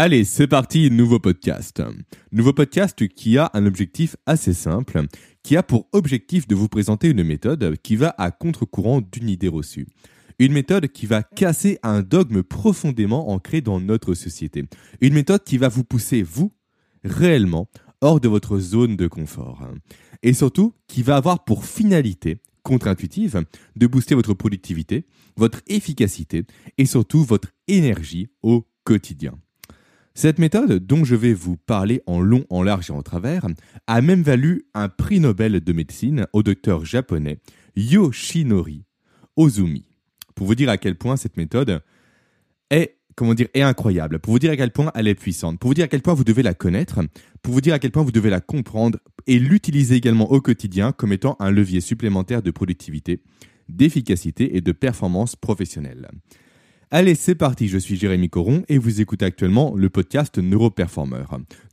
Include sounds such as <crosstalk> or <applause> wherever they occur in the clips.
Allez, c'est parti, nouveau podcast. Nouveau podcast qui a un objectif assez simple, qui a pour objectif de vous présenter une méthode qui va à contre-courant d'une idée reçue. Une méthode qui va casser un dogme profondément ancré dans notre société. Une méthode qui va vous pousser, vous, réellement, hors de votre zone de confort. Et surtout, qui va avoir pour finalité contre-intuitive de booster votre productivité, votre efficacité et surtout votre énergie au quotidien. Cette méthode, dont je vais vous parler en long, en large et en travers, a même valu un prix Nobel de médecine au docteur japonais Yoshinori Ozumi. Pour vous dire à quel point cette méthode est, incroyable, pour vous dire à quel point elle est puissante, pour vous dire à quel point vous devez la connaître, pour vous dire à quel point vous devez la comprendre et l'utiliser également au quotidien comme étant un levier supplémentaire de productivité, d'efficacité et de performance professionnelle. Allez, c'est parti, je suis Jérémy Coron et vous écoutez actuellement le podcast Neuroperformer.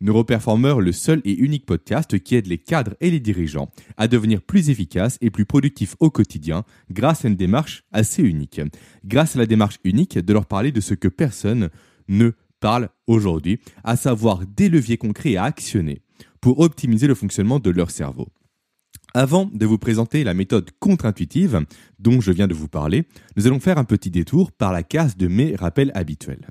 Neuroperformer, le seul et unique podcast qui aide les cadres et les dirigeants à devenir plus efficaces et plus productifs au quotidien grâce à une démarche assez unique. Grâce à la démarche unique de leur parler de ce que personne ne parle aujourd'hui, à savoir des leviers concrets à actionner pour optimiser le fonctionnement de leur cerveau. Avant de vous présenter la méthode contre-intuitive dont je viens de vous parler, nous allons faire un petit détour par la case de mes rappels habituels.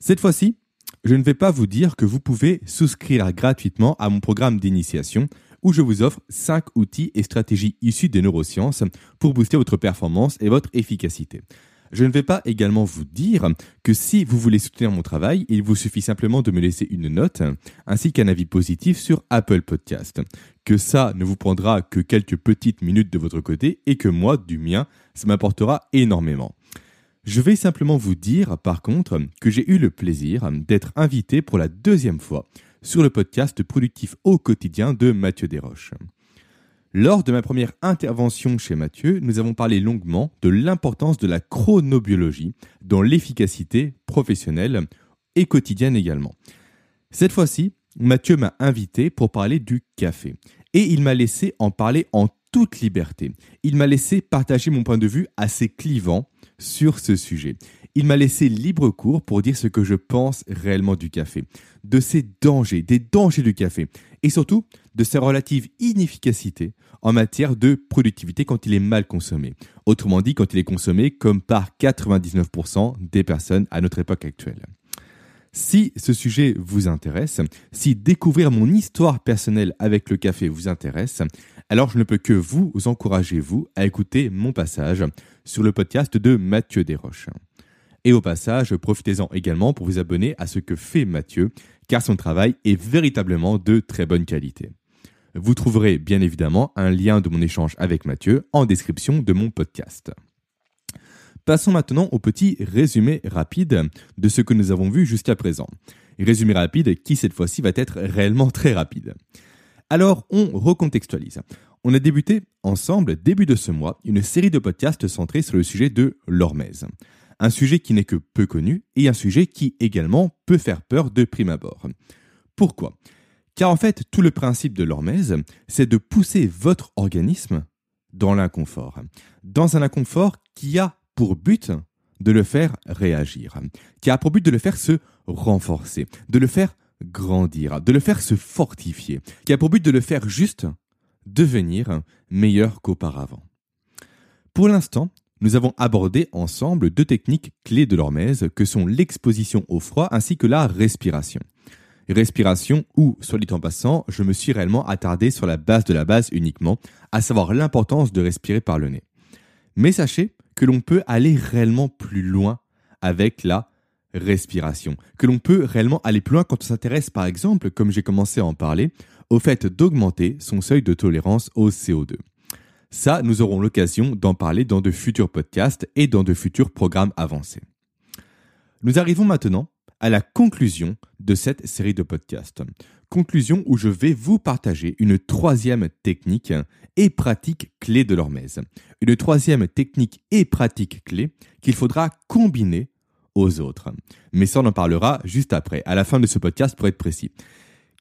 Cette fois-ci, je ne vais pas vous dire que vous pouvez souscrire gratuitement à mon programme d'initiation où je vous offre 5 outils et stratégies issus des neurosciences pour booster votre performance et votre efficacité. Je ne vais pas également vous dire que si vous voulez soutenir mon travail, il vous suffit simplement de me laisser une note ainsi qu'un avis positif sur Apple Podcast. Que ça ne vous prendra que quelques petites minutes de votre côté et que moi, du mien, ça m'apportera énormément. Je vais simplement vous dire, par contre, que j'ai eu le plaisir d'être invité pour la deuxième fois sur le podcast productif au quotidien de Mathieu Desroches. Lors de ma première intervention chez Mathieu, nous avons parlé longuement de l'importance de la chronobiologie dans l'efficacité professionnelle et quotidienne également. Cette fois-ci, Mathieu m'a invité pour parler du café et il m'a laissé en parler en toute liberté. Il m'a laissé partager mon point de vue assez clivant sur ce sujet. Il m'a laissé libre cours pour dire ce que je pense réellement du café, de ses dangers, des dangers du café, et surtout de sa relative inefficacité en matière de productivité quand il est mal consommé. Autrement dit, quand il est consommé comme par 99% des personnes à notre époque actuelle. Si ce sujet vous intéresse, si découvrir mon histoire personnelle avec le café vous intéresse, alors je ne peux que vous encourager, vous, à écouter mon passage sur le podcast de Mathieu Desroches. Et au passage, profitez-en également pour vous abonner à ce que fait Mathieu, car son travail est véritablement de très bonne qualité. Vous trouverez bien évidemment un lien de mon échange avec Mathieu en description de mon podcast. Passons maintenant au petit résumé rapide de ce que nous avons vu jusqu'à présent. Résumé rapide qui cette fois-ci va être réellement <laughs> très rapide. Alors on recontextualise. On a débuté ensemble début de ce mois une série de podcasts centrés sur le sujet de l'hormèse un sujet qui n'est que peu connu et un sujet qui également peut faire peur de prime abord. Pourquoi? Car en fait, tout le principe de l'hormèse, c'est de pousser votre organisme dans l'inconfort. Dans un inconfort qui a pour but de le faire réagir, qui a pour but de le faire se renforcer, de le faire grandir, de le faire se fortifier, qui a pour but de le faire juste devenir meilleur qu'auparavant. Pour l'instant, nous avons abordé ensemble deux techniques clés de l'hormèse que sont l'exposition au froid ainsi que la respiration. Respiration où, soit dit en passant, je me suis réellement attardé sur la base de la base uniquement, à savoir l'importance de respirer par le nez. Mais sachez que l'on peut aller réellement plus loin avec la respiration, que l'on peut réellement aller plus loin quand on s'intéresse par exemple, comme j'ai commencé à en parler, au fait d'augmenter son seuil de tolérance au CO2. Ça, nous aurons l'occasion d'en parler dans de futurs podcasts et dans de futurs programmes avancés. Nous arrivons maintenant à la conclusion de cette série de podcasts. Conclusion où je vais vous partager une troisième technique et pratique clé de l'hormèse. Une troisième technique et pratique clé qu'il faudra combiner aux autres. Mais ça, on en parlera juste après, à la fin de ce podcast pour être précis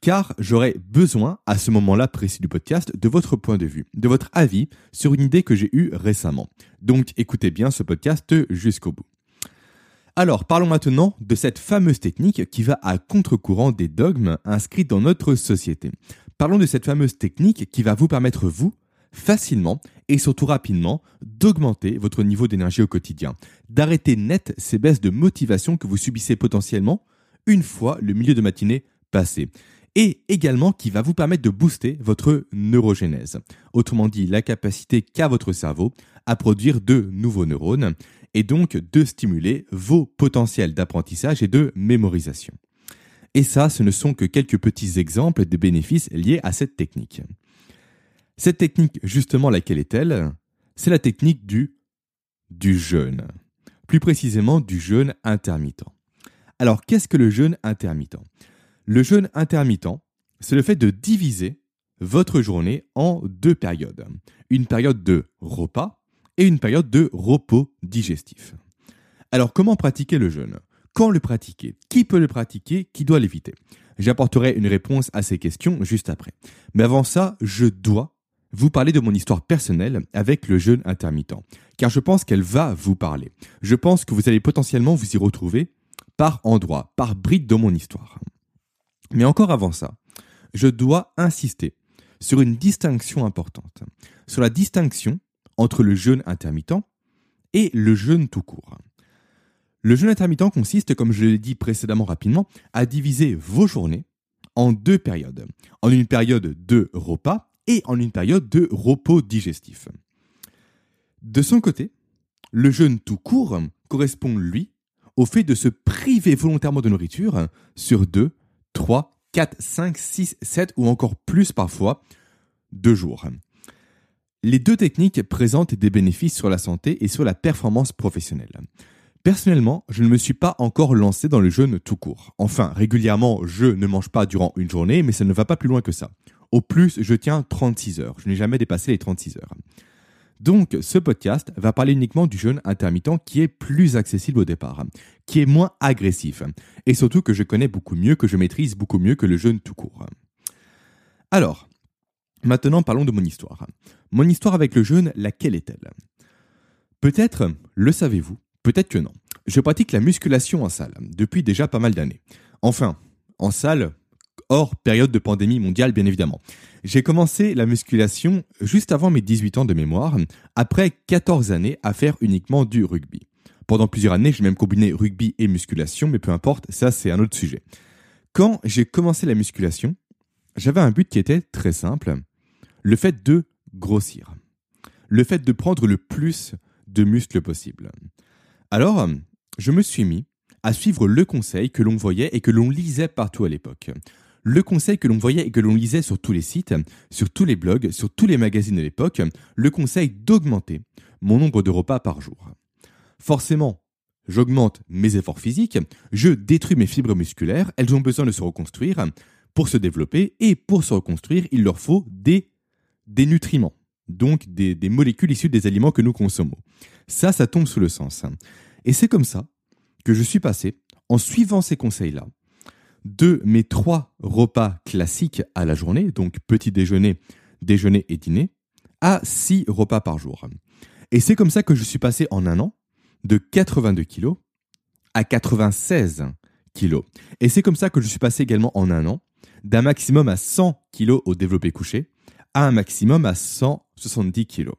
car j'aurais besoin, à ce moment-là précis du podcast, de votre point de vue, de votre avis sur une idée que j'ai eue récemment. Donc écoutez bien ce podcast jusqu'au bout. Alors, parlons maintenant de cette fameuse technique qui va à contre-courant des dogmes inscrits dans notre société. Parlons de cette fameuse technique qui va vous permettre, vous, facilement et surtout rapidement, d'augmenter votre niveau d'énergie au quotidien, d'arrêter net ces baisses de motivation que vous subissez potentiellement une fois le milieu de matinée passé. Et également qui va vous permettre de booster votre neurogénèse. Autrement dit, la capacité qu'a votre cerveau à produire de nouveaux neurones et donc de stimuler vos potentiels d'apprentissage et de mémorisation. Et ça, ce ne sont que quelques petits exemples des bénéfices liés à cette technique. Cette technique, justement, laquelle est-elle? C'est la technique du, du jeûne. Plus précisément, du jeûne intermittent. Alors, qu'est-ce que le jeûne intermittent? Le jeûne intermittent, c'est le fait de diviser votre journée en deux périodes. Une période de repas et une période de repos digestif. Alors, comment pratiquer le jeûne? Quand le pratiquer? Qui peut le pratiquer? Qui doit l'éviter? J'apporterai une réponse à ces questions juste après. Mais avant ça, je dois vous parler de mon histoire personnelle avec le jeûne intermittent, car je pense qu'elle va vous parler. Je pense que vous allez potentiellement vous y retrouver par endroits, par brides dans mon histoire. Mais encore avant ça, je dois insister sur une distinction importante, sur la distinction entre le jeûne intermittent et le jeûne tout court. Le jeûne intermittent consiste, comme je l'ai dit précédemment rapidement, à diviser vos journées en deux périodes. En une période de repas et en une période de repos digestif. De son côté, le jeûne tout court correspond, lui, au fait de se priver volontairement de nourriture sur 2, 3, 4, 5, 6, 7 ou encore plus parfois deux jours. Les deux techniques présentent des bénéfices sur la santé et sur la performance professionnelle. Personnellement, je ne me suis pas encore lancé dans le jeûne tout court. Enfin, régulièrement, je ne mange pas durant une journée, mais ça ne va pas plus loin que ça. Au plus, je tiens 36 heures. Je n'ai jamais dépassé les 36 heures. Donc, ce podcast va parler uniquement du jeûne intermittent qui est plus accessible au départ, qui est moins agressif, et surtout que je connais beaucoup mieux, que je maîtrise beaucoup mieux que le jeûne tout court. Alors, maintenant parlons de mon histoire. Mon histoire avec le jeûne, laquelle est-elle? Peut-être le savez-vous, Peut-être que non. Je pratique la musculation en salle depuis déjà pas mal d'années. Enfin, en salle, hors période de pandémie mondiale bien évidemment. J'ai commencé la musculation juste avant mes 18 ans de mémoire, après 14 années à faire uniquement du rugby. Pendant plusieurs années, j'ai même combiné rugby et musculation, mais peu importe, ça c'est un autre sujet. Quand j'ai commencé la musculation, j'avais un but qui était très simple, le fait de grossir. Le fait de prendre le plus de muscles possible. Alors, je me suis mis à suivre le conseil que l'on voyait et que l'on lisait partout à l'époque. Le conseil que l'on voyait et que l'on lisait sur tous les sites, sur tous les blogs, sur tous les magazines de l'époque, le conseil d'augmenter mon nombre de repas par jour. Forcément, j'augmente mes efforts physiques, je détruis mes fibres musculaires, elles ont besoin de se reconstruire. Pour se développer et pour se reconstruire, il leur faut des, des nutriments donc des, molécules issues des aliments que nous consommons. Ça, ça tombe sous le sens. Et c'est comme ça que je suis passé, en suivant ces conseils-là, de mes trois repas classiques à la journée, donc petit déjeuner, déjeuner et dîner, à six repas par jour. Et c'est comme ça que je suis passé en un an de 82 kilos à 96 kilos. Et c'est comme ça que je suis passé également en un an d'un maximum à 100 kilos au développé couché un maximum à 170 kg.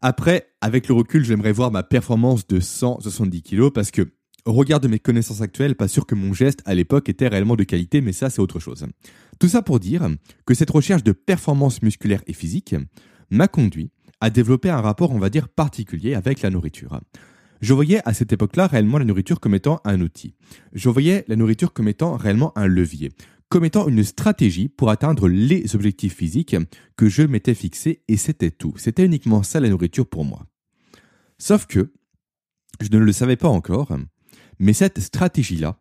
Après, avec le recul, j'aimerais voir ma performance de 170 kg parce que, au regard de mes connaissances actuelles, pas sûr que mon geste à l'époque était réellement de qualité, mais ça c'est autre chose. Tout ça pour dire que cette recherche de performance musculaire et physique m'a conduit à développer un rapport, on va dire, particulier avec la nourriture. Je voyais à cette époque-là réellement la nourriture comme étant un outil. Je voyais la nourriture comme étant réellement un levier comme étant une stratégie pour atteindre les objectifs physiques que je m'étais fixés et c'était tout. C'était uniquement ça la nourriture pour moi. Sauf que, je ne le savais pas encore, mais cette stratégie-là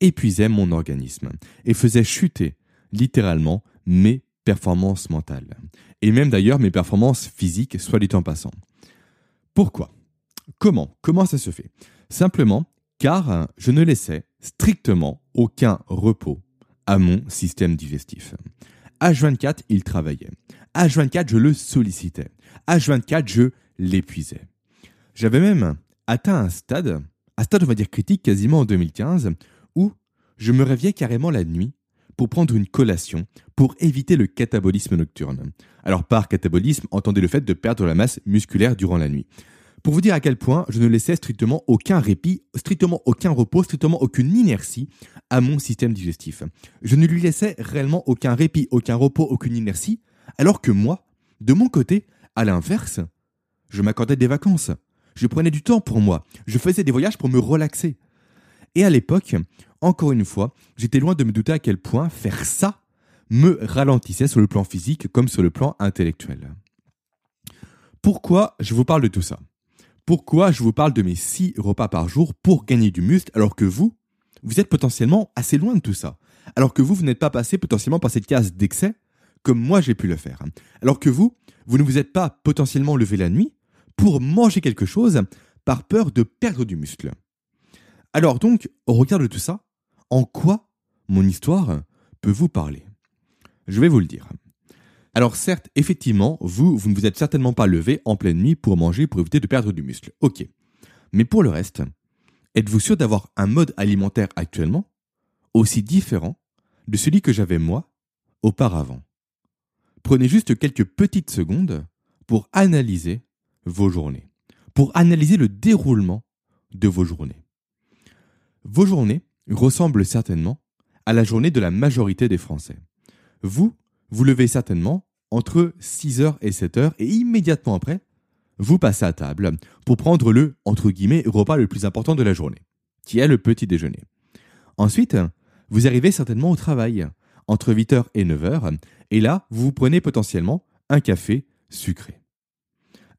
épuisait mon organisme et faisait chuter littéralement mes performances mentales. Et même d'ailleurs mes performances physiques, soit dit en passant. Pourquoi? Comment? Comment ça se fait? Simplement car je ne laissais strictement aucun repos à mon système digestif. H24, il travaillait. H24, je le sollicitais. H24, je l'épuisais. J'avais même atteint un stade à stade on va dire critique quasiment en 2015, où je me réveillais carrément la nuit pour prendre une collation, pour éviter le catabolisme nocturne. Alors par catabolisme, entendez le fait de perdre la masse musculaire durant la nuit. Pour vous dire à quel point je ne laissais strictement aucun répit, strictement aucun repos, strictement aucune inertie à mon système digestif. Je ne lui laissais réellement aucun répit, aucun repos, aucune inertie, alors que moi, de mon côté, à l'inverse, je m'accordais des vacances. Je prenais du temps pour moi. Je faisais des voyages pour me relaxer. Et à l'époque, encore une fois, j'étais loin de me douter à quel point faire ça me ralentissait sur le plan physique comme sur le plan intellectuel. Pourquoi je vous parle de tout ça? Pourquoi je vous parle de mes 6 repas par jour pour gagner du muscle alors que vous, vous êtes potentiellement assez loin de tout ça? Alors que vous, vous n'êtes pas passé potentiellement par cette case d'excès comme moi j'ai pu le faire. Alors que vous, vous ne vous êtes pas potentiellement levé la nuit pour manger quelque chose par peur de perdre du muscle. Alors donc, au regard de tout ça, en quoi mon histoire peut vous parler? Je vais vous le dire. Alors certes, effectivement, vous, vous ne vous êtes certainement pas levé en pleine nuit pour manger pour éviter de perdre du muscle. Ok. Mais pour le reste, êtes-vous sûr d'avoir un mode alimentaire actuellement aussi différent de celui que j'avais moi auparavant? Prenez juste quelques petites secondes pour analyser vos journées, pour analyser le déroulement de vos journées. Vos journées ressemblent certainement à la journée de la majorité des Français. Vous, vous levez certainement entre 6h et 7h et immédiatement après, vous passez à table pour prendre le, entre guillemets, repas le plus important de la journée, qui est le petit déjeuner. Ensuite, vous arrivez certainement au travail, entre 8h et 9h, et là, vous prenez potentiellement un café sucré.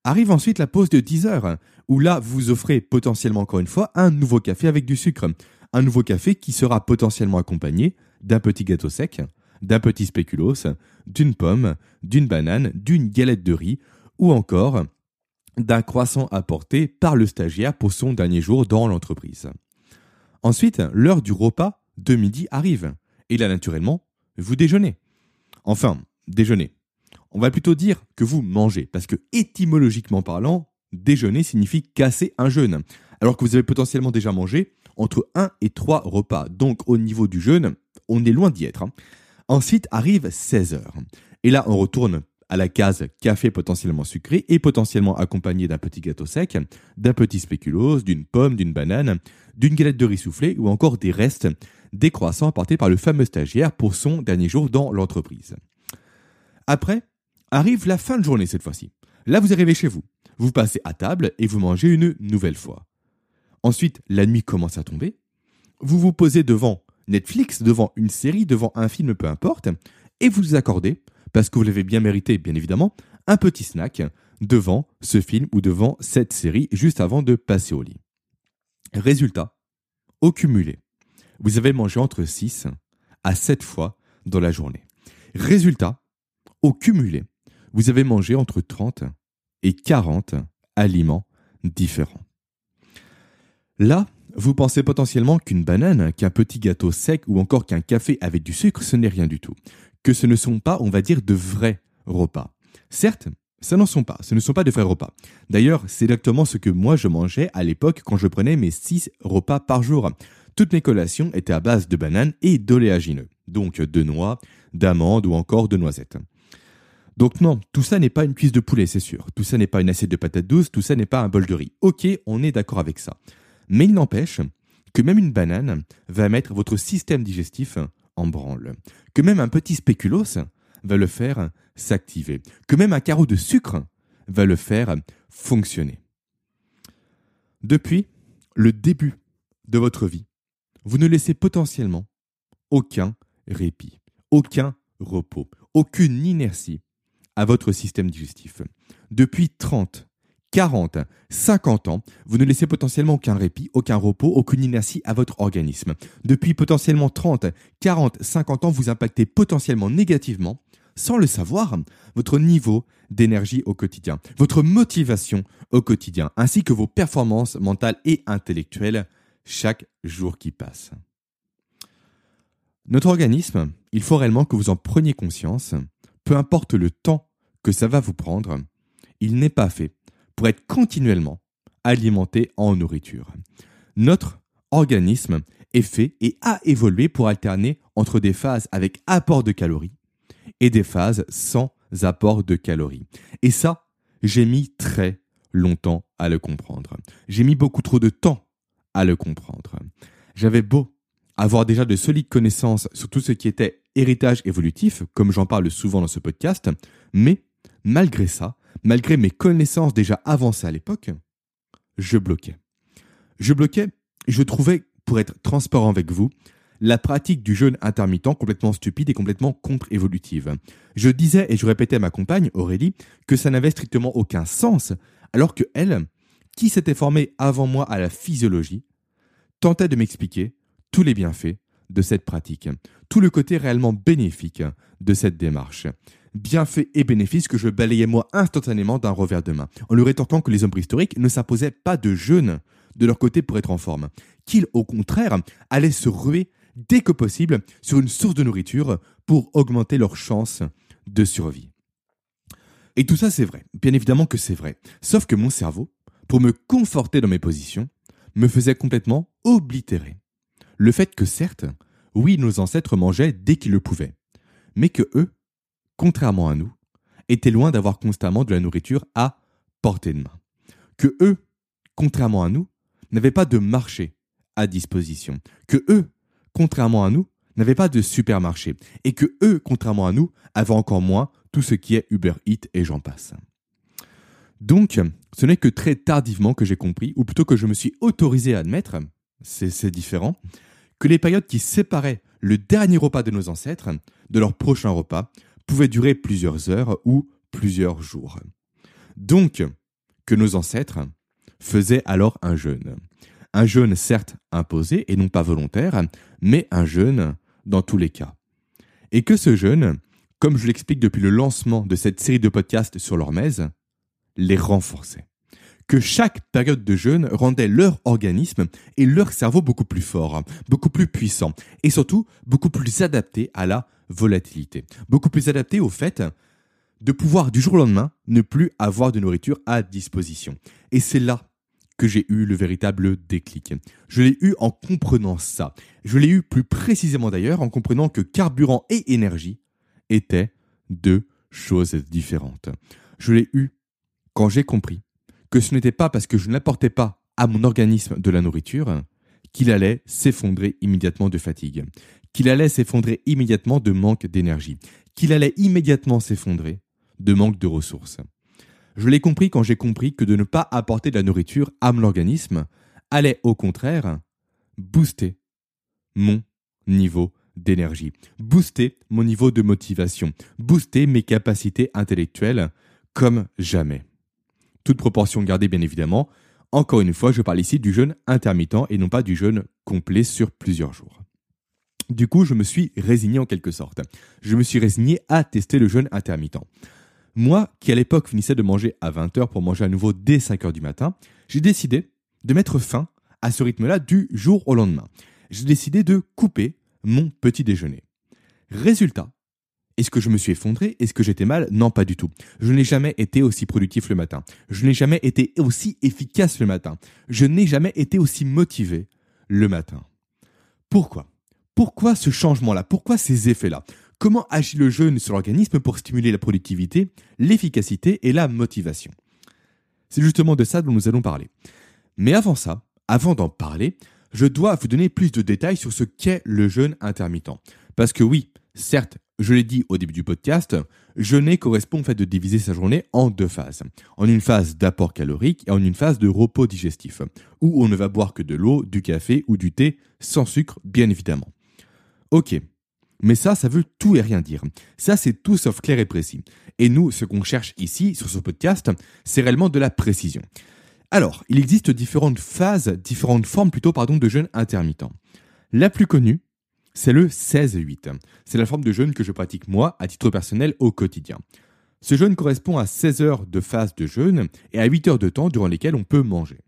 Arrive ensuite la pause de 10 heures, où là, vous offrez potentiellement encore une fois un nouveau café avec du sucre. Un nouveau café qui sera potentiellement accompagné d'un petit gâteau sec, d'un petit spéculoos, d'une pomme, d'une banane, d'une galette de riz, ou encore d'un croissant apporté par le stagiaire pour son dernier jour dans l'entreprise. Ensuite, l'heure du repas de midi arrive. Et là, naturellement, vous déjeunez. Enfin, déjeuner. On va plutôt dire que vous mangez, parce que étymologiquement parlant, déjeuner signifie casser un jeûne, alors que vous avez potentiellement déjà mangé entre 1 et 3 repas. Donc au niveau du jeûne, on est loin d'y être. Ensuite arrive 16 heures. Et là, on retourne à la case café potentiellement sucré et potentiellement accompagné d'un petit gâteau sec, d'un petit spéculoos, d'une pomme, d'une banane, d'une galette de riz soufflé ou encore des restes des croissants apportés par le fameux stagiaire pour son dernier jour dans l'entreprise. Après, arrive la fin de journée cette fois-ci. Là, vous arrivez chez vous, vous passez à table et vous mangez une nouvelle fois. Ensuite, la nuit commence à tomber. Vous vous posez devant Netflix, devant une série, devant un film, peu importe, et vous accordez, parce que vous l'avez bien mérité, bien évidemment, un petit snack devant ce film ou devant cette série juste avant de passer au lit. Résultat, au cumulé, vous avez mangé entre 6 à 7 fois dans la journée. Résultat, au cumulé, vous avez mangé entre 30 et 40 aliments différents. Là, vous pensez potentiellement qu'une banane, qu'un petit gâteau sec ou encore qu'un café avec du sucre, ce n'est rien du tout. Que ce ne sont pas, on va dire, de vrais repas. Certes, ce n'en sont pas, ce ne sont pas de vrais repas. D'ailleurs, c'est exactement ce que moi je mangeais à l'époque quand je prenais mes 6 repas par jour. Toutes mes collations étaient à base de bananes et d'oléagineux, donc de noix, d'amandes ou encore de noisettes. Donc non, tout ça n'est pas une cuisse de poulet, c'est sûr. Tout ça n'est pas une assiette de patates douces, tout ça n'est pas un bol de riz. Ok, on est d'accord avec ça. Mais il n'empêche que même une banane va mettre votre système digestif en branle. Que même un petit spéculoos va le faire s'activer. Que même un carreau de sucre va le faire fonctionner. Depuis le début de votre vie, vous ne laissez potentiellement aucun répit, aucun repos, aucune inertie à votre système digestif. Depuis 30, 40, 50 ans, vous ne laissez potentiellement aucun répit, aucun repos, aucune inertie à votre organisme. Depuis potentiellement 30, 40, 50 ans, vous impactez potentiellement négativement, sans le savoir, votre niveau d'énergie au quotidien, votre motivation au quotidien, ainsi que vos performances mentales et intellectuelles chaque jour qui passe. Notre organisme, il faut réellement que vous en preniez conscience, peu importe le temps que ça va vous prendre, il n'est pas fait pour être continuellement alimenté en nourriture. Notre organisme est fait et a évolué pour alterner entre des phases avec apport de calories et des phases sans apport de calories. Et ça, j'ai mis très longtemps à le comprendre. J'ai mis beaucoup trop de temps à le comprendre. J'avais beau avoir déjà de solides connaissances sur tout ce qui était héritage évolutif, comme j'en parle souvent dans ce podcast, mais malgré ça, malgré mes connaissances déjà avancées à l'époque, je bloquais. Je bloquais, je trouvais, pour être transparent avec vous, la pratique du jeûne intermittent complètement stupide et complètement contre-évolutive. Je disais et je répétais à ma compagne, Aurélie, que ça n'avait strictement aucun sens, alors que elle, qui s'était formée avant moi à la physiologie, tentait de m'expliquer tous les bienfaits de cette pratique, tout le côté réellement bénéfique de cette démarche. Bienfaits et bénéfices que je balayais moi instantanément d'un revers de main, en lui rétorquant que les hommes préhistoriques ne s'imposaient pas de jeûne de leur côté pour être en forme, qu'ils au contraire allaient se ruer dès que possible sur une source de nourriture pour augmenter leurs chances de survie. Et tout ça c'est vrai, bien évidemment que c'est vrai, sauf que mon cerveau, pour me conforter dans mes positions, me faisait complètement oblitérer. Le fait que certes, oui, nos ancêtres mangeaient dès qu'ils le pouvaient, mais que eux, contrairement à nous, étaient loin d'avoir constamment de la nourriture à portée de main. Que eux, contrairement à nous, n'avaient pas de marché à disposition. Que eux, contrairement à nous, n'avaient pas de supermarché. Et que eux, contrairement à nous, avaient encore moins tout ce qui est Uber Eats et j'en passe. Donc, ce n'est que très tardivement que j'ai compris, ou plutôt que je me suis autorisé à admettre, c'est différent, que les périodes qui séparaient le dernier repas de nos ancêtres de leur prochain repas pouvaient durer plusieurs heures ou plusieurs jours. Donc, que nos ancêtres faisaient alors un jeûne. Un jeûne certes imposé et non pas volontaire, mais un jeûne dans tous les cas. Et que ce jeûne, comme je l'explique depuis le lancement de cette série de podcasts sur l'hormèse, les renforçait. Que chaque période de jeûne rendait leur organisme et leur cerveau beaucoup plus forts, beaucoup plus puissants, et surtout beaucoup plus adaptés à la volatilité, beaucoup plus adaptés au fait de pouvoir du jour au lendemain ne plus avoir de nourriture à disposition. Et c'est là que j'ai eu le véritable déclic. Je l'ai eu en comprenant ça. Je l'ai eu plus précisément d'ailleurs en comprenant que carburant et énergie étaient deux choses différentes. Je l'ai eu quand j'ai compris que ce n'était pas parce que je n'apportais pas à mon organisme de la nourriture qu'il allait s'effondrer immédiatement de fatigue, qu'il allait s'effondrer immédiatement de manque d'énergie, qu'il allait immédiatement s'effondrer de manque de ressources. Je l'ai compris quand j'ai compris que de ne pas apporter de la nourriture à mon organisme allait au contraire booster mon niveau d'énergie, booster mon niveau de motivation, booster mes capacités intellectuelles comme jamais toute proportion gardée bien évidemment. Encore une fois, je parle ici du jeûne intermittent et non pas du jeûne complet sur plusieurs jours. Du coup, je me suis résigné en quelque sorte. Je me suis résigné à tester le jeûne intermittent. Moi, qui à l'époque finissais de manger à 20h pour manger à nouveau dès 5h du matin, j'ai décidé de mettre fin à ce rythme-là du jour au lendemain. J'ai décidé de couper mon petit déjeuner. Résultat, est-ce que je me suis effondré? Est-ce que j'étais mal? Non, pas du tout. Je n'ai jamais été aussi productif le matin. Je n'ai jamais été aussi efficace le matin. Je n'ai jamais été aussi motivé le matin. Pourquoi? Pourquoi ce changement-là? Pourquoi ces effets-là? Comment agit le jeûne sur l'organisme pour stimuler la productivité, l'efficacité et la motivation? C'est justement de ça dont nous allons parler. Mais avant ça, avant d'en parler, je dois vous donner plus de détails sur ce qu'est le jeûne intermittent. Parce que oui, certes, je l'ai dit au début du podcast, jeûner correspond au fait de diviser sa journée en deux phases. En une phase d'apport calorique et en une phase de repos digestif, où on ne va boire que de l'eau, du café ou du thé, sans sucre bien évidemment. Ok, mais ça, ça veut tout et rien dire. Ça, c'est tout sauf clair et précis. Et nous, ce qu'on cherche ici, sur ce podcast, c'est réellement de la précision. Alors, il existe différentes phases, différentes formes plutôt, pardon, de jeûne intermittent. La plus connue, c'est le 16-8. C'est la forme de jeûne que je pratique moi à titre personnel au quotidien. Ce jeûne correspond à 16 heures de phase de jeûne et à 8 heures de temps durant lesquelles on peut manger.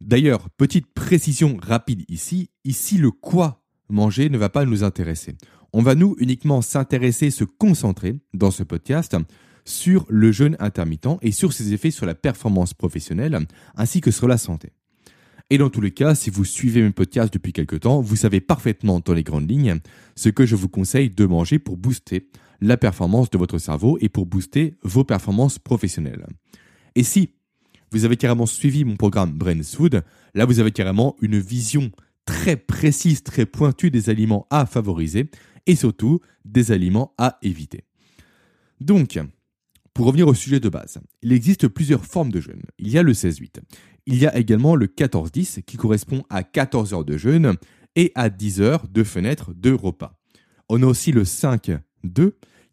D'ailleurs, petite précision rapide ici, ici le quoi manger ne va pas nous intéresser. On va nous uniquement s'intéresser, se concentrer dans ce podcast sur le jeûne intermittent et sur ses effets sur la performance professionnelle ainsi que sur la santé. Et dans tous les cas, si vous suivez mes podcasts depuis quelque temps, vous savez parfaitement dans les grandes lignes ce que je vous conseille de manger pour booster la performance de votre cerveau et pour booster vos performances professionnelles. Et si vous avez carrément suivi mon programme Brain Food, là vous avez carrément une vision très précise, très pointue des aliments à favoriser et surtout des aliments à éviter. Donc, pour revenir au sujet de base, il existe plusieurs formes de jeûne. Il y a le 16-8. Il y a également le 14-10 qui correspond à 14 heures de jeûne et à 10 heures de fenêtre de repas. On a aussi le 5-2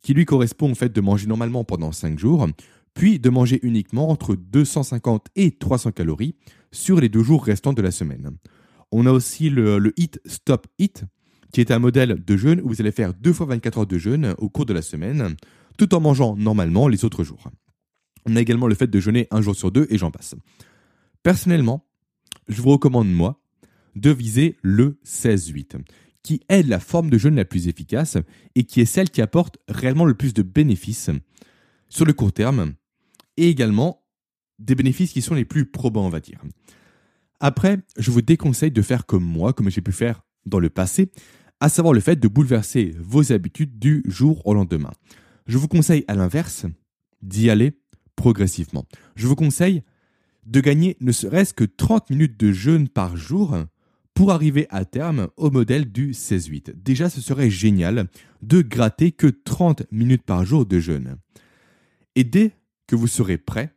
qui lui correspond au fait de manger normalement pendant 5 jours, puis de manger uniquement entre 250 et 300 calories sur les deux jours restants de la semaine. On a aussi le, Eat Stop Eat, qui est un modèle de jeûne où vous allez faire 2 fois 24 heures de jeûne au cours de la semaine, tout en mangeant normalement les autres jours. On a également le fait de jeûner un jour sur deux et j'en passe. Personnellement, je vous recommande, moi, de viser le 16-8, qui est la forme de jeûne la plus efficace et qui est celle qui apporte réellement le plus de bénéfices sur le court terme et également des bénéfices qui sont les plus probants, on va dire. Après, je vous déconseille de faire comme moi, comme j'ai pu faire dans le passé, à savoir le fait de bouleverser vos habitudes du jour au lendemain. Je vous conseille à l'inverse d'y aller progressivement. Je vous conseille de gagner ne serait-ce que 30 minutes de jeûne par jour pour arriver à terme au modèle du 16-8. Déjà, ce serait génial de gratter que 30 minutes par jour de jeûne. Et dès que vous serez prêt,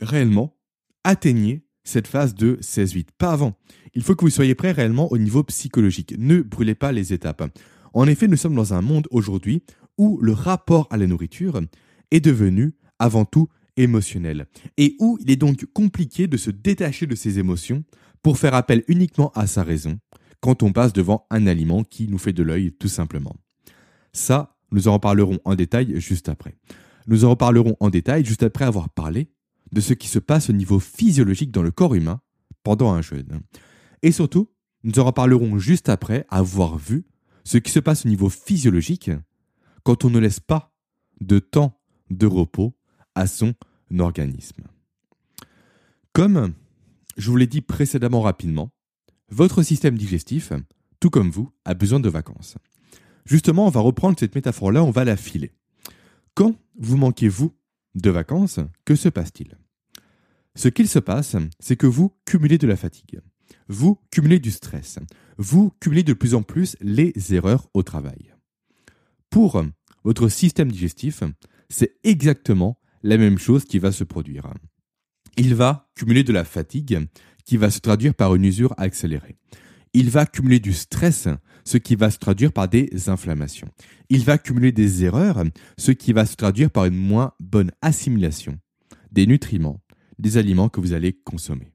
réellement, atteignez cette phase de 16-8. Pas avant. Il faut que vous soyez prêt réellement au niveau psychologique. Ne brûlez pas les étapes. En effet, nous sommes dans un monde aujourd'hui où le rapport à la nourriture est devenu avant tout émotionnel et où il est donc compliqué de se détacher de ses émotions pour faire appel uniquement à sa raison quand on passe devant un aliment qui nous fait de l'œil tout simplement. Ça, nous en reparlerons en détail juste après. Nous en reparlerons en détail juste après avoir parlé de ce qui se passe au niveau physiologique dans le corps humain pendant un jeûne. Et surtout, nous en reparlerons juste après avoir vu ce qui se passe au niveau physiologique quand on ne laisse pas de temps de repos à son organisme. Comme je vous l'ai dit précédemment rapidement, votre système digestif, tout comme vous, a besoin de vacances. Justement, on va reprendre cette métaphore-là, on va la filer. Quand vous manquez, vous, de vacances, que se passe-t-il? Ce qu'il se passe, c'est que vous cumulez de la fatigue, vous cumulez du stress, vous cumulez de plus en plus les erreurs au travail. Pour votre système digestif, c'est exactement la même chose qui va se produire. Il va cumuler de la fatigue qui va se traduire par une usure accélérée. Il va cumuler du stress, ce qui va se traduire par des inflammations. Il va cumuler des erreurs, ce qui va se traduire par une moins bonne assimilation des nutriments, des aliments que vous allez consommer.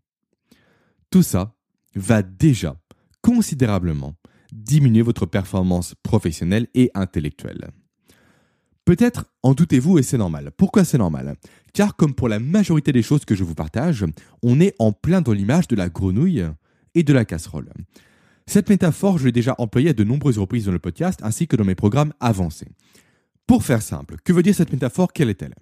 Tout ça va déjà considérablement diminuer votre performance professionnelle et intellectuelle. Peut-être en doutez-vous et c'est normal. Pourquoi c'est normal? Car comme pour la majorité des choses que je vous partage, on est en plein dans l'image de la grenouille et de la casserole. Cette métaphore, je l'ai déjà employée à de nombreuses reprises dans le podcast ainsi que dans mes programmes avancés. Pour faire simple, que veut dire cette métaphore? Quelle est-elle?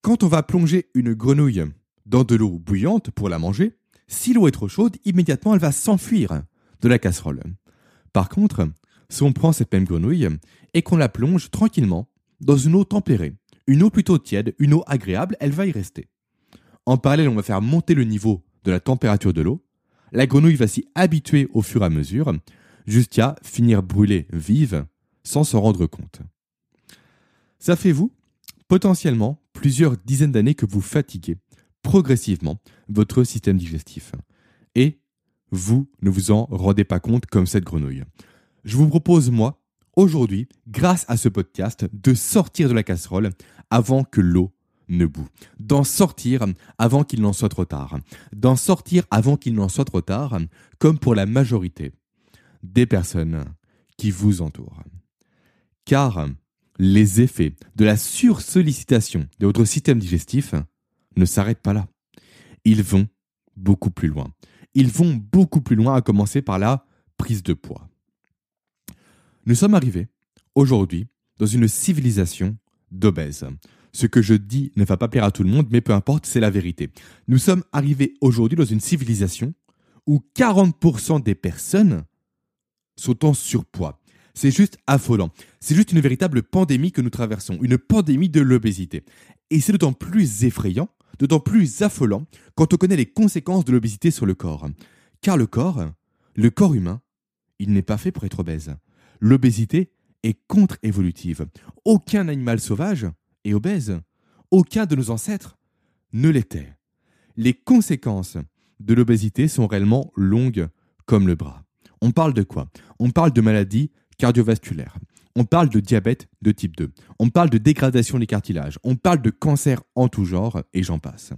Quand on va plonger une grenouille dans de l'eau bouillante pour la manger, si l'eau est trop chaude, immédiatement elle va s'enfuir de la casserole. Par contre, si on prend cette même grenouille et qu'on la plonge tranquillement dans une eau tempérée, une eau plutôt tiède, une eau agréable, elle va y rester. En parallèle, on va faire monter le niveau de la température de l'eau. La grenouille va s'y habituer au fur et à mesure, jusqu'à finir brûlée vive sans s'en rendre compte. Ça fait vous, potentiellement, plusieurs dizaines d'années que vous fatiguez progressivement votre système digestif. Et vous ne vous en rendez pas compte comme cette grenouille. Je vous propose, moi, aujourd'hui, grâce à ce podcast, de sortir de la casserole avant que l'eau ne boue. D'en sortir avant qu'il n'en soit trop tard. D'en sortir avant qu'il n'en soit trop tard, comme pour la majorité des personnes qui vous entourent. Car les effets de la sursollicitation de votre système digestif ne s'arrêtent pas là. Ils vont beaucoup plus loin. Ils vont beaucoup plus loin à commencer par la prise de poids. Nous sommes arrivés, aujourd'hui, dans une civilisation d'obèses. Ce que je dis ne va pas plaire à tout le monde, mais peu importe, c'est la vérité. Nous sommes arrivés aujourd'hui dans une civilisation où 40% des personnes sont en surpoids. C'est juste affolant. C'est juste une véritable pandémie que nous traversons, une pandémie de l'obésité. Et c'est d'autant plus effrayant, d'autant plus affolant quand on connaît les conséquences de l'obésité sur le corps. Car le corps, le corps humain, il n'est pas fait pour être obèse. L'obésité est contre-évolutive. Aucun animal sauvage est obèse. Aucun de nos ancêtres ne l'était. Les conséquences de l'obésité sont réellement longues comme le bras. On parle de quoi? On parle de maladies cardiovasculaires. On parle de diabète de type 2. On parle de dégradation des cartilages. On parle de cancer en tout genre, et j'en passe.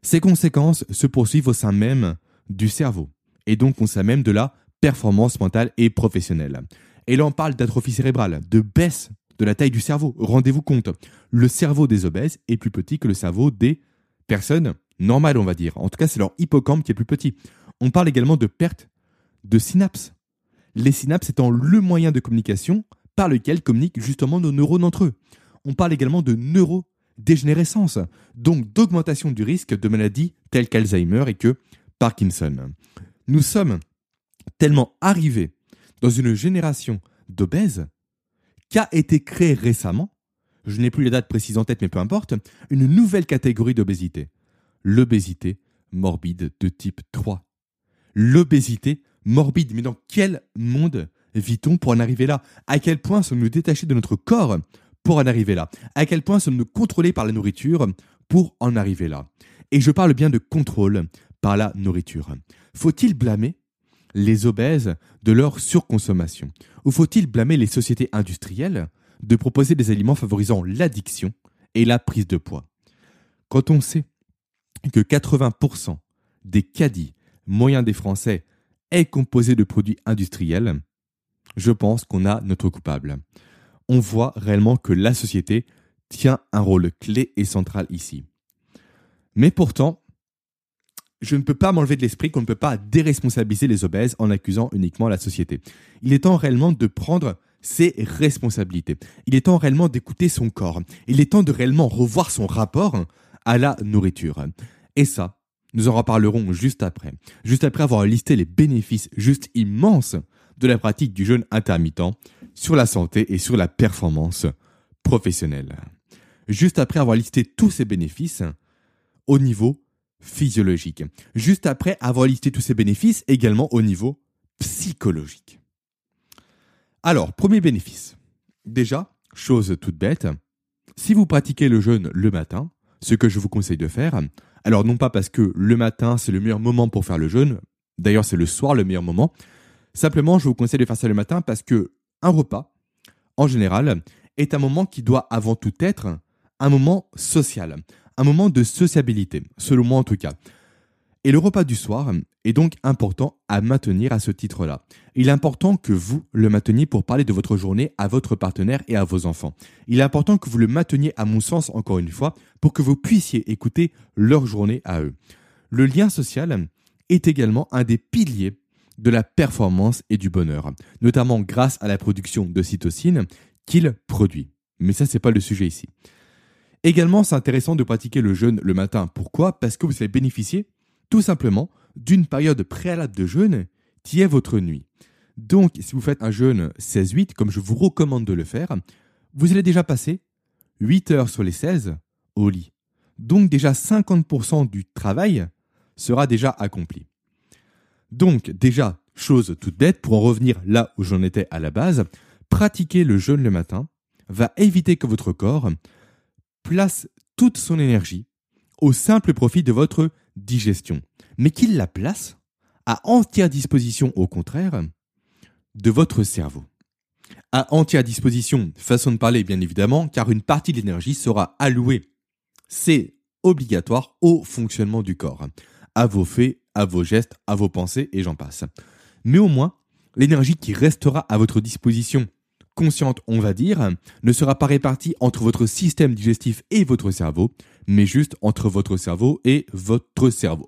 Ces conséquences se poursuivent au sein même du cerveau, et donc au sein même de la performance mentale et professionnelle. Et là, on parle d'atrophie cérébrale, de baisse de la taille du cerveau. Rendez-vous compte, le cerveau des obèses est plus petit que le cerveau des personnes normales, on va dire. En tout cas, c'est leur hippocampe qui est plus petit. On parle également de perte de synapses. Les synapses étant le moyen de communication par lequel communiquent justement nos neurones entre eux. On parle également de neurodégénérescence, donc d'augmentation du risque de maladies telles qu'Alzheimer et que Parkinson. Nous sommes tellement arrivés dans une génération d'obèses qu'a été créée récemment, je n'ai plus la date précise en tête mais peu importe, une nouvelle catégorie d'obésité. L'obésité morbide de type 3. L'obésité morbide. Mais dans quel monde vit-on pour en arriver là? À quel point sommes-nous détachés de notre corps pour en arriver là? À quel point sommes-nous contrôlés par la nourriture pour en arriver là? Et je parle bien de contrôle par la nourriture. Faut-il blâmer les obèses de leur surconsommation Ou faut-il blâmer les sociétés industrielles de proposer des aliments favorisant l'addiction et la prise de poids? Quand on sait que 80% des caddies moyens des Français est composé de produits industriels, je pense qu'on a notre coupable. On voit réellement que la société tient un rôle clé et central ici. Mais pourtant, je ne peux pas m'enlever de l'esprit qu'on ne peut pas déresponsabiliser les obèses en accusant uniquement la société. Il est temps réellement de prendre ses responsabilités. Il est temps réellement d'écouter son corps. Il est temps de réellement revoir son rapport à la nourriture. Et ça, nous en reparlerons juste après. Juste après avoir listé les bénéfices juste immenses de la pratique du jeûne intermittent sur la santé et sur la performance professionnelle. Juste après avoir listé tous ces bénéfices au niveau physiologique. Juste après avoir listé tous ces bénéfices également au niveau psychologique. Alors, premier bénéfice. Déjà, chose toute bête, si vous pratiquez le jeûne le matin, ce que je vous conseille de faire, alors non pas parce que le matin c'est le meilleur moment pour faire le jeûne, d'ailleurs c'est le soir le meilleur moment, simplement je vous conseille de faire ça le matin parce que un repas, en général, est un moment qui doit avant tout être un moment social, un moment de sociabilité, selon moi en tout cas. Et le repas du soir est donc important à maintenir à ce titre-là. Il est important que vous le mainteniez pour parler de votre journée à votre partenaire et à vos enfants. Il est important que vous le mainteniez, à mon sens, encore une fois, pour que vous puissiez écouter leur journée à eux. Le lien social est également un des piliers de la performance et du bonheur, notamment grâce à la production de cytocine qu'il produit. Mais ça, c'est pas le sujet ici. Également, c'est intéressant de pratiquer le jeûne le matin. Pourquoi? Parce que vous allez bénéficier tout simplement d'une période préalable de jeûne qui est votre nuit. Donc, si vous faites un jeûne 16-8, comme je vous recommande de le faire, vous allez déjà passer 8 heures sur les 16 au lit. Donc déjà 50% du travail sera déjà accompli. Donc déjà, chose toute bête, pour en revenir là où j'en étais à la base, pratiquer le jeûne le matin va éviter que votre corps place toute son énergie au simple profit de votre digestion, mais qu'il la place à entière disposition, au contraire, de votre cerveau. À entière disposition, façon de parler bien évidemment, car une partie de l'énergie sera allouée, c'est obligatoire, au fonctionnement du corps, à vos faits, à vos gestes, à vos pensées, et j'en passe. Mais au moins, l'énergie qui restera à votre disposition consciente, on va dire, ne sera pas répartie entre votre système digestif et votre cerveau, mais juste entre votre cerveau et votre cerveau.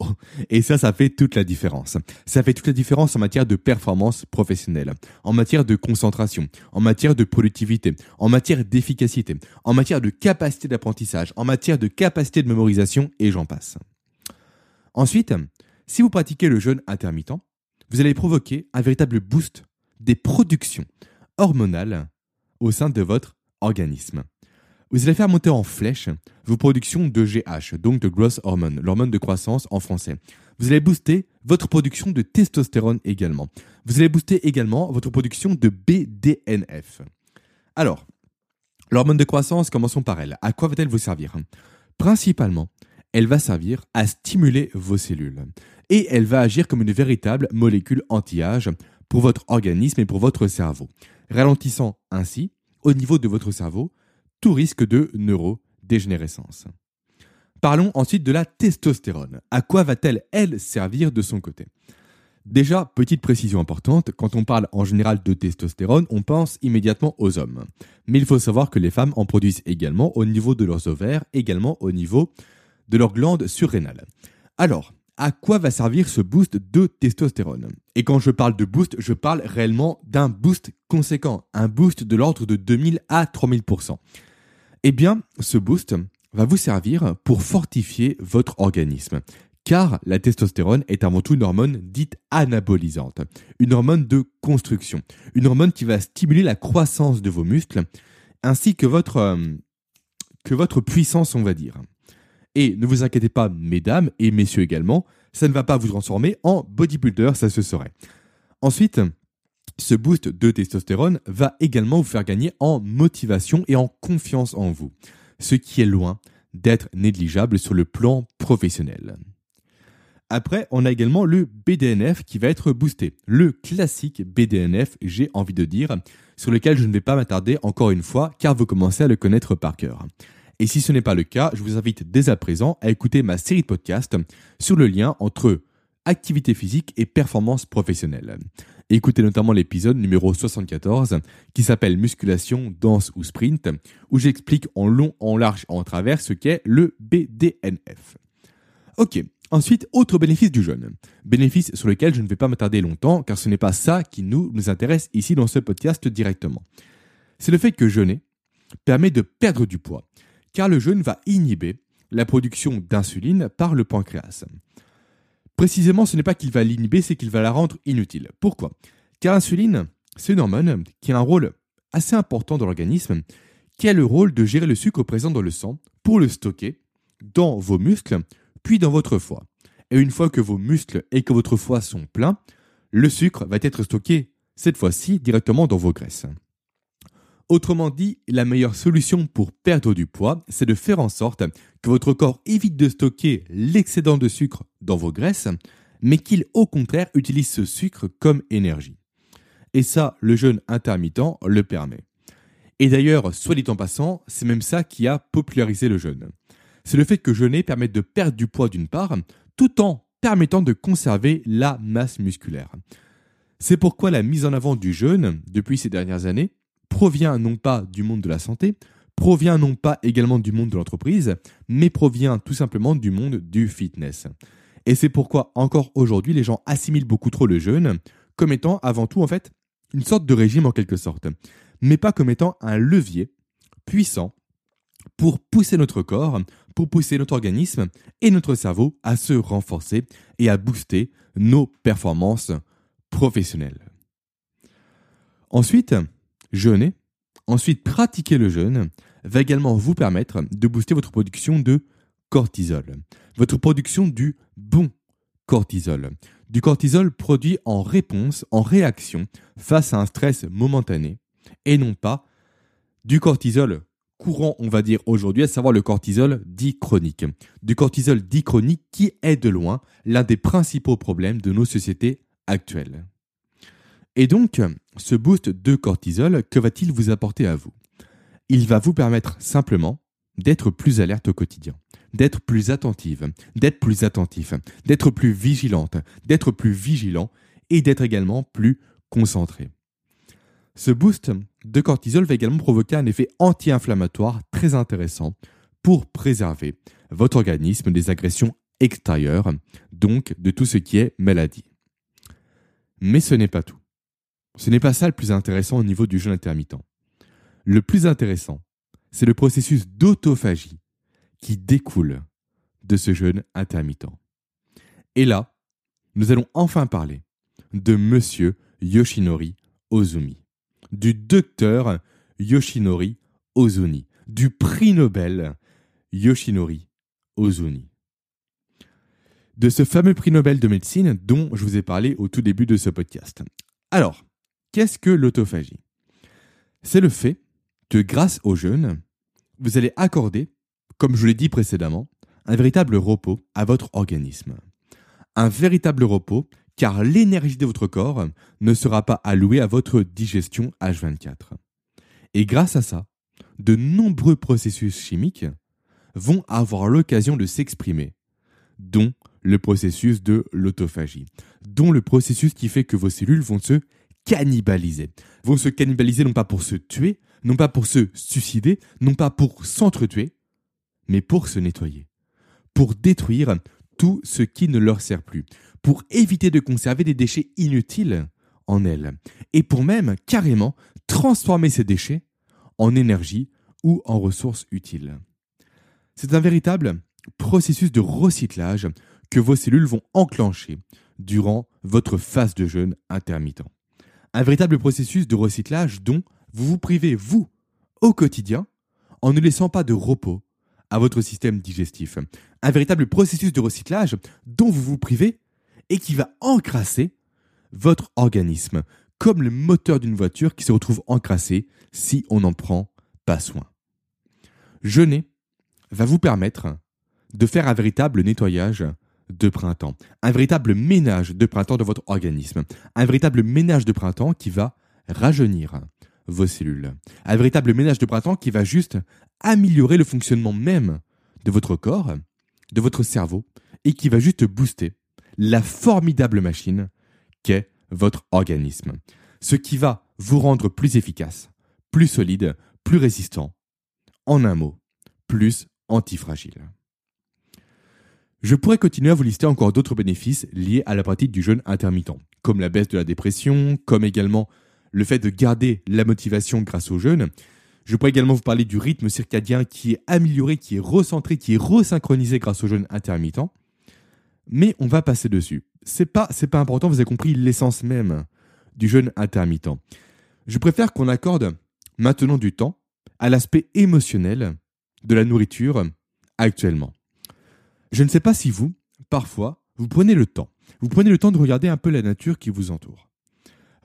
Et ça, ça fait toute la différence. Ça fait toute la différence en matière de performance professionnelle, en matière de concentration, en matière de productivité, en matière d'efficacité, en matière de capacité d'apprentissage, en matière de capacité de mémorisation, et j'en passe. Ensuite, Si vous pratiquez le jeûne intermittent, vous allez provoquer un véritable boost des productions hormonales au sein de votre organisme. Vous allez faire monter en flèche vos productions de GH, donc de growth hormone, l'hormone de croissance en français. Vous allez booster votre production de testostérone également. Vous allez booster également votre production de BDNF. Alors, l'hormone de croissance, commençons par elle. À quoi va-t-elle vous servir? Principalement, elle va servir à stimuler vos cellules. Et elle va agir comme une véritable molécule anti-âge pour votre organisme et pour votre cerveau, ralentissant ainsi, au niveau de votre cerveau, tout risque de neurodégénérescence. Parlons ensuite de la testostérone. À quoi va-t-elle, elle, servir de son côté? Déjà, petite précision importante, quand on parle en général de testostérone, on pense immédiatement aux hommes. Mais il faut savoir que les femmes en produisent également au niveau de leurs ovaires, également au niveau de leurs glandes surrénales. Alors, à quoi va servir ce boost de testostérone? Et quand je parle de boost, je parle réellement d'un boost conséquent, un boost de l'ordre de 2000 à 3000%. Eh bien, ce boost va vous servir pour fortifier votre organisme. Car la testostérone est avant tout une hormone dite anabolisante, une hormone de construction, une hormone qui va stimuler la croissance de vos muscles ainsi que votre, euh, que votre puissance, on va dire. Et ne vous inquiétez pas, mesdames et messieurs également, ça ne va pas vous transformer en bodybuilder, ça se saurait. Ensuite, ce boost de testostérone va également vous faire gagner en motivation et en confiance en vous, ce qui est loin d'être négligeable sur le plan professionnel. Après, on a également le BDNF qui va être boosté. Le classique BDNF, j'ai envie de dire, sur lequel je ne vais pas m'attarder encore une fois, car vous commencez à le connaître par cœur. Et si ce n'est pas le cas, je vous invite dès à présent à écouter ma série de podcasts sur le lien entre activité physique et performance professionnelle. Écoutez notamment l'épisode numéro 74 qui s'appelle Musculation, danse ou sprint, où j'explique en long, en large, en travers ce qu'est le BDNF. Ok, Ensuite, autre bénéfice du jeûne. Bénéfice sur lequel je ne vais pas m'attarder longtemps car ce n'est pas ça qui nous, nous intéresse ici dans ce podcast directement. C'est le fait que jeûner permet de perdre du poids car le jeûne va inhiber la production d'insuline par le pancréas. Précisément, ce n'est pas qu'il va l'inhiber, c'est qu'il va la rendre inutile. Pourquoi? Car l'insuline, c'est une hormone qui a un rôle assez important dans l'organisme, qui a le rôle de gérer le sucre présent dans le sang pour le stocker dans vos muscles puis dans votre foie. Et une fois que vos muscles et que votre foie sont pleins, le sucre va être stocké, cette fois-ci, directement dans vos graisses. Autrement dit, la meilleure solution pour perdre du poids, c'est de faire en sorte que votre corps évite de stocker l'excédent de sucre dans vos graisses, mais qu'il au contraire utilise ce sucre comme énergie. Et ça, le jeûne intermittent le permet. Et d'ailleurs, soit dit en passant, c'est même ça qui a popularisé le jeûne c'est le fait que jeûner permet de perdre du poids d'une part, tout en permettant de conserver la masse musculaire. C'est pourquoi la mise en avant du jeûne, depuis ces dernières années, provient non pas du monde de la santé, provient non pas également du monde de l'entreprise, mais provient tout simplement du monde du fitness. Et c'est pourquoi encore aujourd'hui les gens assimilent beaucoup trop le jeûne comme étant avant tout en fait une sorte de régime en quelque sorte, mais pas comme étant un levier puissant pour pousser notre corps, pour pousser notre organisme et notre cerveau à se renforcer et à booster nos performances professionnelles. Ensuite, jeûner, ensuite pratiquer le jeûne va également vous permettre de booster votre production de cortisol, votre production du bon cortisol, du cortisol produit en réponse, en réaction face à un stress momentané, et non pas du cortisol courant, on va dire aujourd'hui, à savoir le cortisol dit chronique. Du cortisol dit chronique qui est de loin l'un des principaux problèmes de nos sociétés actuelles. Et donc, ce boost de cortisol, que va-t-il vous apporter à vous? Il va vous permettre simplement d'être plus alerte au quotidien, d'être plus attentive, d'être plus attentif, d'être plus vigilante, d'être plus vigilant et d'être également plus concentré. Ce boost de cortisol va également provoquer un effet anti-inflammatoire très intéressant pour préserver votre organisme des agressions extérieures, donc de tout ce qui est maladie. Mais ce n'est pas tout. Ce n'est pas ça le plus intéressant au niveau du jeûne intermittent. Le plus intéressant, c'est le processus d'autophagie qui découle de ce jeûne intermittent. Et là, nous allons enfin parler de Monsieur Yoshinori Ozumi, du docteur Yoshinori Ozumi, du prix Nobel Yoshinori Ozumi. De ce fameux prix Nobel de médecine dont je vous ai parlé au tout début de ce podcast. Alors, qu'est-ce que l'autophagie? C'est le fait que grâce au jeûne, vous allez accorder, comme je l'ai dit précédemment, un véritable repos à votre organisme. Un véritable repos car l'énergie de votre corps ne sera pas allouée à votre digestion H24. Et grâce à ça, de nombreux processus chimiques vont avoir l'occasion de s'exprimer, dont le processus de l'autophagie, dont le processus qui fait que vos cellules vont se cannibaliser. Vont se cannibaliser non pas pour se tuer, non pas pour se suicider, non pas pour s'entretuer, mais pour se nettoyer, pour détruire tout ce qui ne leur sert plus, pour éviter de conserver des déchets inutiles en elles, et pour même carrément transformer ces déchets en énergie ou en ressources utiles. C'est un véritable processus de recyclage que vos cellules vont enclencher durant votre phase de jeûne intermittent. Un véritable processus de recyclage dont vous vous privez, vous, au quotidien, en ne laissant pas de repos à votre système digestif. Un véritable processus de recyclage dont vous vous privez et qui va encrasser votre organisme, comme le moteur d'une voiture qui se retrouve encrassé si on n'en prend pas soin. Jeûner va vous permettre de faire un véritable nettoyage de printemps, un véritable ménage de printemps de votre organisme, un véritable ménage de printemps qui va rajeunir vos cellules, un véritable ménage de printemps qui va juste améliorer le fonctionnement même de votre corps, de votre cerveau, et qui va juste booster la formidable machine qu'est votre organisme, ce qui va vous rendre plus efficace, plus solide, plus résistant, en un mot, plus antifragile. Je pourrais continuer à vous lister encore d'autres bénéfices liés à la pratique du jeûne intermittent, comme la baisse de la dépression, comme également le fait de garder la motivation grâce au jeûne. Je pourrais également vous parler du rythme circadien qui est amélioré, qui est recentré, qui est resynchronisé grâce au jeûne intermittent. Mais on va passer dessus. C'est pas, c'est pas important, vous avez compris l'essence même du jeûne intermittent. Je préfère qu'on accorde maintenant du temps à l'aspect émotionnel de la nourriture actuellement. Je ne sais pas si vous, parfois, vous prenez le temps. Vous prenez le temps de regarder un peu la nature qui vous entoure.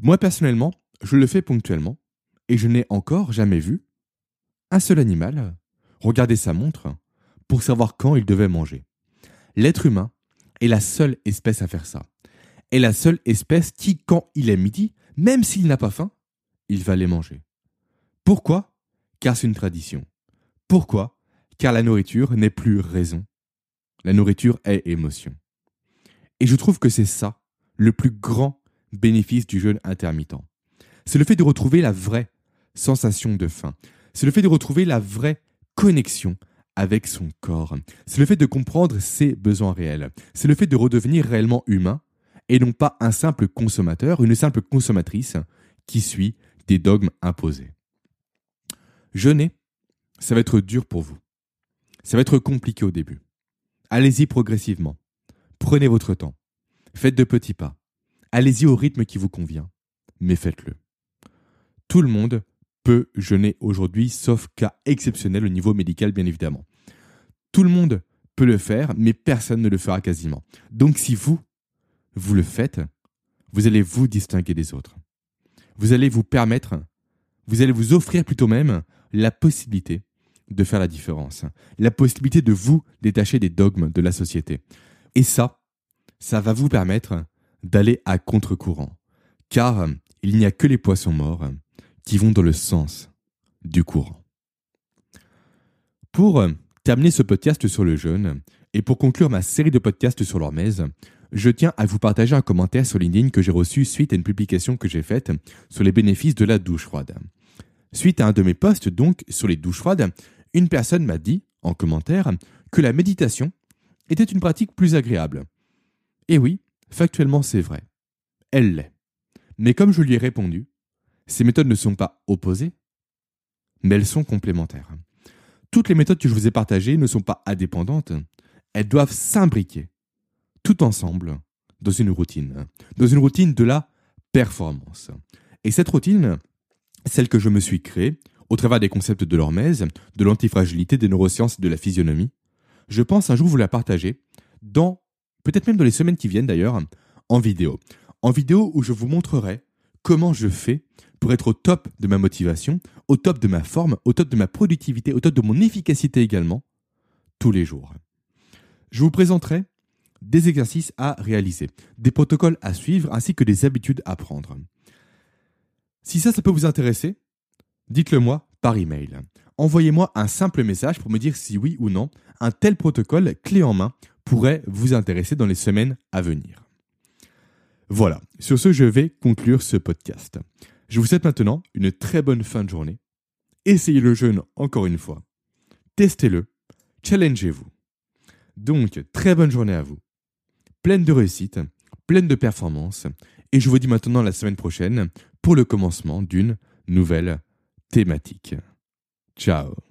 Moi, personnellement, je le fais ponctuellement, et je n'ai encore jamais vu un seul animal regarder sa montre pour savoir quand il devait manger. L'être humain est la seule espèce à faire ça. Est la seule espèce qui, quand il est midi, même s'il n'a pas faim, il va les manger. Pourquoi? Car c'est une tradition. Pourquoi? Car la nourriture n'est plus raison, la nourriture est émotion. Et je trouve que c'est ça le plus grand bénéfice du jeûne intermittent. C'est le fait de retrouver la vraie sensation de faim. C'est le fait de retrouver la vraie connexion avec son corps. C'est le fait de comprendre ses besoins réels. C'est le fait de redevenir réellement humain et non pas un simple consommateur, une simple consommatrice qui suit des dogmes imposés. Jeûner, ça va être dur pour vous. Ça va être compliqué au début. Allez-y progressivement. Prenez votre temps. Faites de petits pas. Allez-y au rythme qui vous convient. Mais faites-le. Tout le monde peut jeûner aujourd'hui, sauf cas exceptionnel au niveau médical, bien évidemment. Tout le monde peut le faire, mais personne ne le fera quasiment. Donc si vous, vous le faites, vous allez vous distinguer des autres. Vous allez vous permettre, vous allez vous offrir plutôt même la possibilité de faire la différence, la possibilité de vous détacher des dogmes de la société. Et ça, ça va vous permettre d'aller à contre-courant, car il n'y a que les poissons morts qui vont dans le sens du courant. Pour terminer ce podcast sur le jeûne, et pour conclure ma série de podcasts sur l'hormèse, je tiens à vous partager un commentaire sur LinkedIn que j'ai reçu suite à une publication que j'ai faite sur les bénéfices de la douche froide. Suite à un de mes posts donc sur les douches froides, une personne m'a dit, en commentaire, que la méditation était une pratique plus agréable. Et oui, factuellement c'est vrai. Elle l'est. Mais comme je lui ai répondu, ces méthodes ne sont pas opposées, mais elles sont complémentaires. Toutes les méthodes que je vous ai partagées ne sont pas indépendantes, elles doivent s'imbriquer, tout ensemble, dans une routine, dans une routine de la performance. Et cette routine, celle que je me suis créée, au travers des concepts de l'hormèse, de l'antifragilité, des neurosciences et de la physionomie, je pense un jour vous la partager dans, peut-être même dans les semaines qui viennent d'ailleurs, en vidéo. En vidéo où je vous montrerai comment je fais pour être au top de ma motivation, au top de ma forme, au top de ma productivité, au top de mon efficacité également, tous les jours. Je vous présenterai des exercices à réaliser, des protocoles à suivre ainsi que des habitudes à prendre. Si ça, ça peut vous intéresser, dites-le moi par email. Envoyez-moi un simple message pour me dire si oui ou non un tel protocole clé en main pourrait vous intéresser dans les semaines à venir. Voilà, sur ce, je vais conclure ce podcast. Je vous souhaite maintenant une très bonne fin de journée. Essayez le jeûne encore une fois. Testez-le. Challengez-vous. Donc, très bonne journée à vous. Pleine de réussite, pleine de performance. Et je vous dis maintenant la semaine prochaine pour le commencement d'une nouvelle thématique. Ciao